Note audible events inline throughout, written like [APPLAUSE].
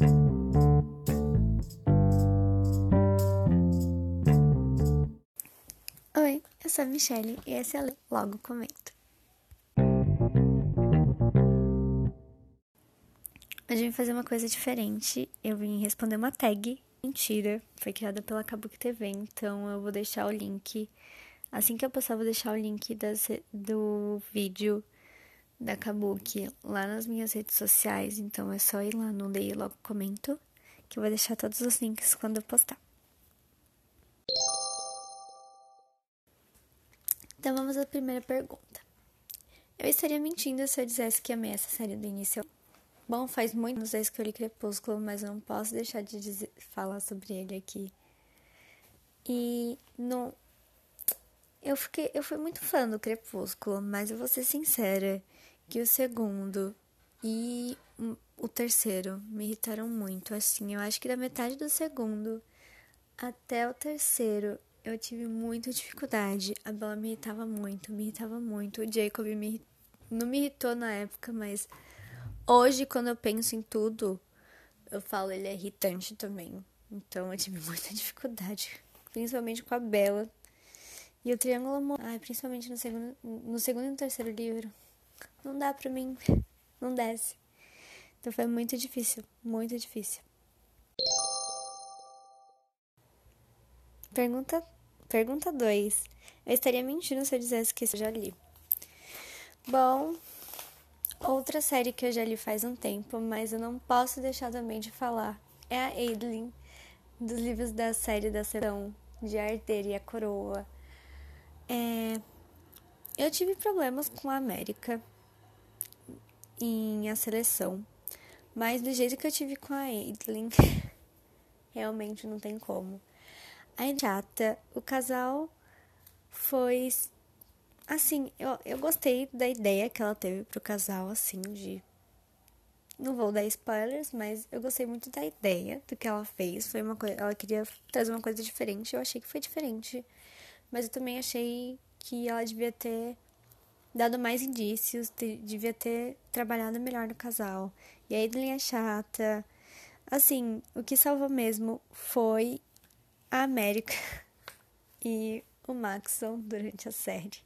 Oi, eu sou a Michelle e esse é Logo Comento. Hoje eu vim fazer uma coisa diferente. Eu vim responder uma tag. Mentira, foi criada pela Kabuki TV, então eu vou deixar o link. Assim que eu postar, eu vou deixar o link das, do vídeo da Kabuki lá nas minhas redes sociais. Então é só ir lá no Leia Logo Comento, que eu vou deixar todos os links quando eu postar. Então vamos à primeira pergunta. Eu estaria mentindo se eu dissesse que amei essa série do início. Bom, faz muito anos que eu li Crepúsculo, mas eu não posso deixar de dizer, falar sobre ele aqui. E no eu fiquei, eu fui muito fã do Crepúsculo, mas eu vou ser sincera que o segundo e o terceiro me irritaram muito. Assim, eu acho que da metade do segundo até o terceiro eu tive muita dificuldade. A Bella me irritava muito, me irritava muito. O Jacob me não me irritou na época, mas hoje, quando eu penso em tudo, eu falo ele é irritante também. Então eu tive [LAUGHS] muita dificuldade, principalmente com a Bella. E o Triângulo Amor, ai, principalmente no segundo, no segundo e no terceiro livro, não dá pra mim, não desce. Então foi muito difícil, muito difícil. Pergunta pergunta 2. Eu estaria mentindo se eu dissesse que eu já li. Bom, outra série que eu já li faz um tempo, mas eu não posso deixar também de falar, é a Adeline, dos livros da série da Serão, de Arter e a Coroa. É, eu tive problemas com a América em a seleção, mas do jeito que eu tive com a Adeline, [LAUGHS] realmente não tem como. A chata, o casal foi assim, eu, eu gostei da ideia que ela teve pro casal, assim, de. Não vou dar spoilers, mas eu gostei muito da ideia do que ela fez. Foi uma coisa. Ela queria trazer uma coisa diferente. Eu achei que foi diferente. Mas eu também achei que ela devia ter dado mais indícios, devia ter trabalhado melhor no casal. E a Edlin é chata. Assim, o que salvou mesmo foi a América [LAUGHS] e o Maxon durante a série.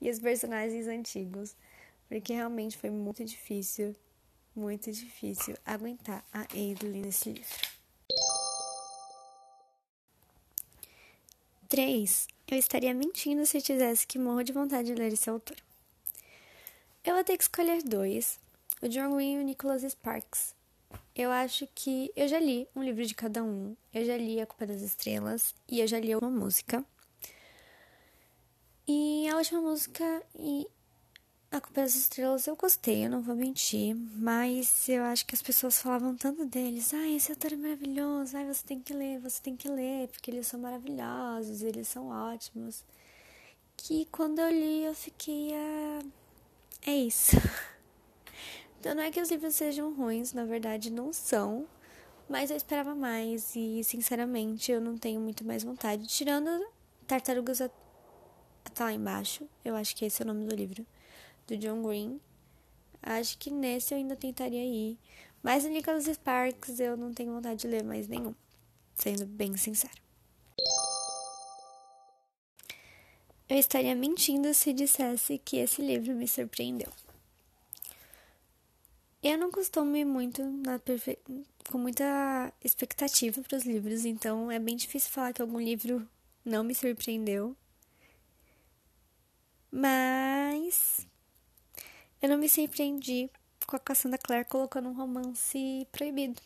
E os personagens antigos. Porque realmente foi muito difícil, muito difícil aguentar a Adeline nesse livro. 3. Eu estaria mentindo se dissesse que morro de vontade de ler esse autor. Eu vou ter que escolher dois: o John Green e o Nicholas Sparks. Eu acho que eu já li um livro de cada um. Eu já li A Culpa das Estrelas e eu já li uma música. E a última música e A Culpa das Estrelas eu gostei, eu não vou mentir, mas eu acho que as pessoas falavam tanto deles. Ah, esse autor é maravilhoso, ai, você tem que ler, você tem que ler, porque eles são maravilhosos, eles são ótimos. Que quando eu li eu fiquei, ah, é isso. [LAUGHS] Então não é que os livros sejam ruins, na verdade não são, mas eu esperava mais e sinceramente eu não tenho muito mais vontade. Tirando Tartarugas tá lá embaixo, eu acho que esse é o nome do livro, do John Green. Acho que nesse eu ainda tentaria ir. Mas o Nicholas Sparks eu não tenho vontade de ler mais nenhum, sendo bem sincero. Eu estaria mentindo se dissesse que esse livro me surpreendeu. Eu não costumo ir muito perfe... com muita expectativa para os livros, então é bem difícil falar que algum livro não me surpreendeu. Mas eu não me surpreendi com a Cassandra Clare colocando um romance proibido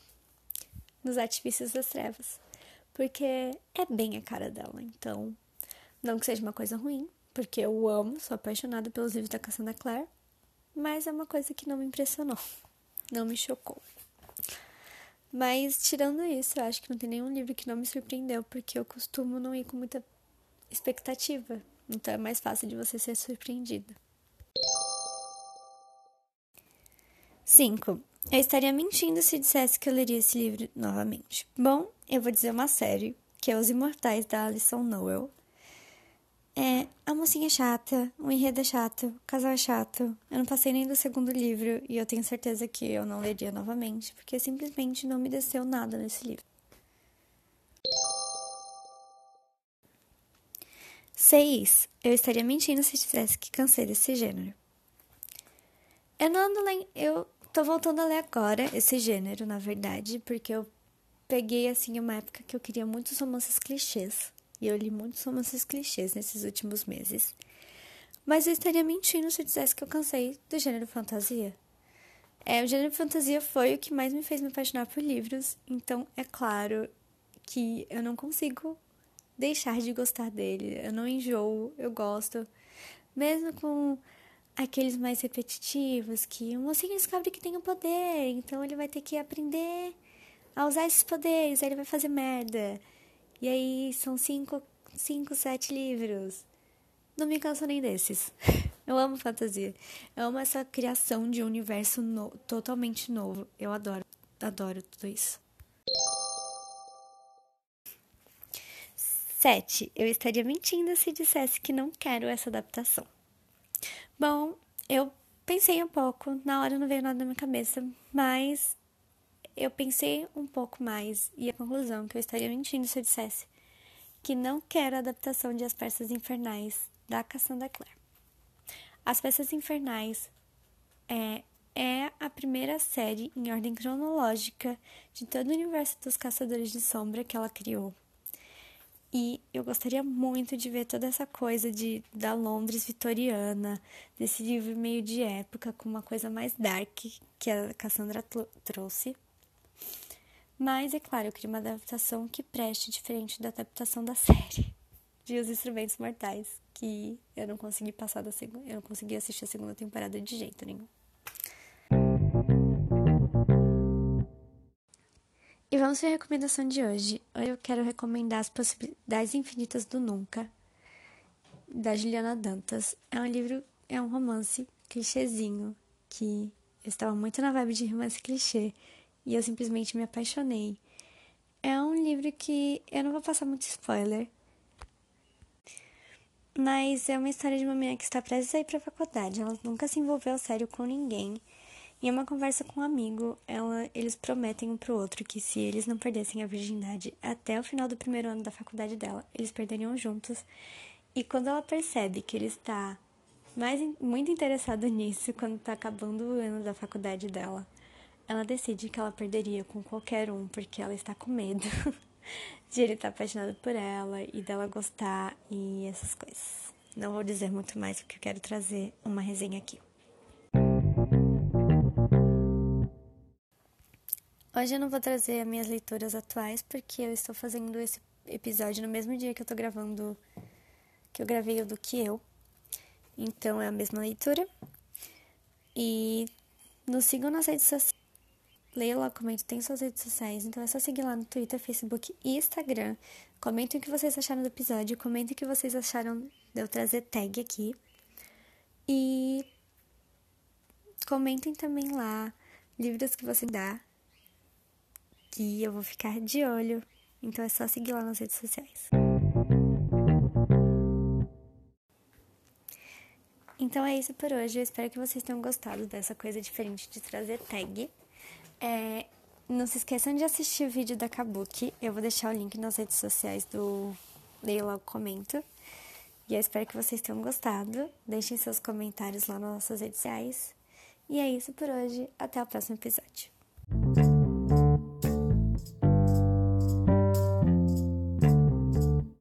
nos Artifícios das Trevas, porque é bem a cara dela. Então, não que seja uma coisa ruim, porque eu amo, sou apaixonada pelos livros da Cassandra Clare, mas é uma coisa que não me impressionou não me chocou. Mas, tirando isso, eu acho que não tem nenhum livro que não me surpreendeu, porque eu costumo não ir com muita expectativa. Então é mais fácil de você ser surpreendido. 5. Eu estaria mentindo se dissesse que eu leria esse livro novamente. Bom, eu vou dizer uma série, que é Os Imortais da Alison Noel. É, a mocinha é chata, o enredo é chato, o casal é chato. Eu não passei nem do segundo livro e eu tenho certeza que eu não leria novamente, porque simplesmente não me desceu nada nesse livro. Seis. Eu estaria mentindo se dissesse que cansei desse gênero. Eu não ando. Eu tô voltando a ler agora esse gênero, na verdade, porque eu peguei assim uma época que eu queria muitos romances clichês. E eu li muitos romances clichês nesses últimos meses. Mas eu estaria mentindo se eu dissesse que eu cansei do gênero fantasia. É, o gênero fantasia foi o que mais me fez me apaixonar por livros, então é claro que eu não consigo deixar de gostar dele. Eu não enjoo, eu gosto. Mesmo com aqueles mais repetitivos, que o mocinho descobre que tem um poder, então ele vai ter que aprender a usar esses poderes, aí ele vai fazer merda. E aí são cinco, cinco, sete livros. Não me canso nem desses. [LAUGHS] Eu amo fantasia. Eu amo essa criação de um universo no, totalmente novo. Eu adoro, adoro tudo isso. 7. Eu estaria mentindo se dissesse que não quero essa adaptação. Bom, eu pensei um pouco, na hora não veio nada na minha cabeça, mas eu pensei um pouco mais e a conclusão que eu estaria mentindo se eu dissesse que não quero a adaptação de As Peças Infernais da Cassandra Clare. As Peças Infernais é, é a primeira série em ordem cronológica de todo o universo dos Caçadores de Sombra que ela criou. E eu gostaria muito de ver toda essa coisa de da Londres vitoriana, desse livro meio de época, com uma coisa mais dark que a Cassandra trouxe. Mas, é claro, eu queria uma adaptação que preste diferente da adaptação da [LAUGHS] série de Os Instrumentos Mortais, que eu não consegui passar da segunda, eu não consegui assistir a segunda temporada de jeito nenhum. Vamos a recomendação de hoje. Hoje eu quero recomendar As Possibilidades Infinitas do Nunca, da Juliana Dantas. É um livro, é um romance clichêzinho, que eu estava muito na vibe de romance clichê e eu simplesmente me apaixonei. É um livro que eu não vou passar muito spoiler, mas é uma história de uma menina que está prestes a ir para a faculdade. Ela nunca se envolveu sério com ninguém em uma conversa com um amigo, ela, eles prometem um pro outro que se eles não perdessem a virgindade até o final do primeiro ano da faculdade dela, eles perderiam juntos. E quando ela percebe que ele está mais muito interessado [LAUGHS] nisso, quando está acabando o ano da faculdade dela, ela decide que ela perderia com qualquer um, porque ela está com medo [LAUGHS] de ele estar apaixonado por ela e dela gostar e essas coisas. Não vou dizer muito mais porque eu quero trazer uma resenha aqui. Hoje eu não vou trazer as minhas leituras atuais porque eu estou fazendo esse episódio no mesmo dia que eu estou gravando, que eu gravei o do que eu. Então é a mesma leitura. E nos sigam nas redes sociais. Leia lá, comente, tem suas redes sociais. Então é só seguir lá no Twitter, Facebook e Instagram. Comentem o que vocês acharam do episódio. Comentem o que vocês acharam de eu trazer tag aqui. E comentem também lá livros que você dá que eu vou ficar de olho. Então é só seguir lá nas redes sociais. Então é isso por hoje. Eu espero que vocês tenham gostado dessa coisa diferente de trazer tag. É, não se esqueçam de assistir o vídeo da Kabuki. Eu vou deixar o link nas redes sociais do Leia Logo Comento. E eu espero que vocês tenham gostado. Deixem seus comentários lá nas nossas redes sociais. E é isso por hoje. Até o próximo episódio.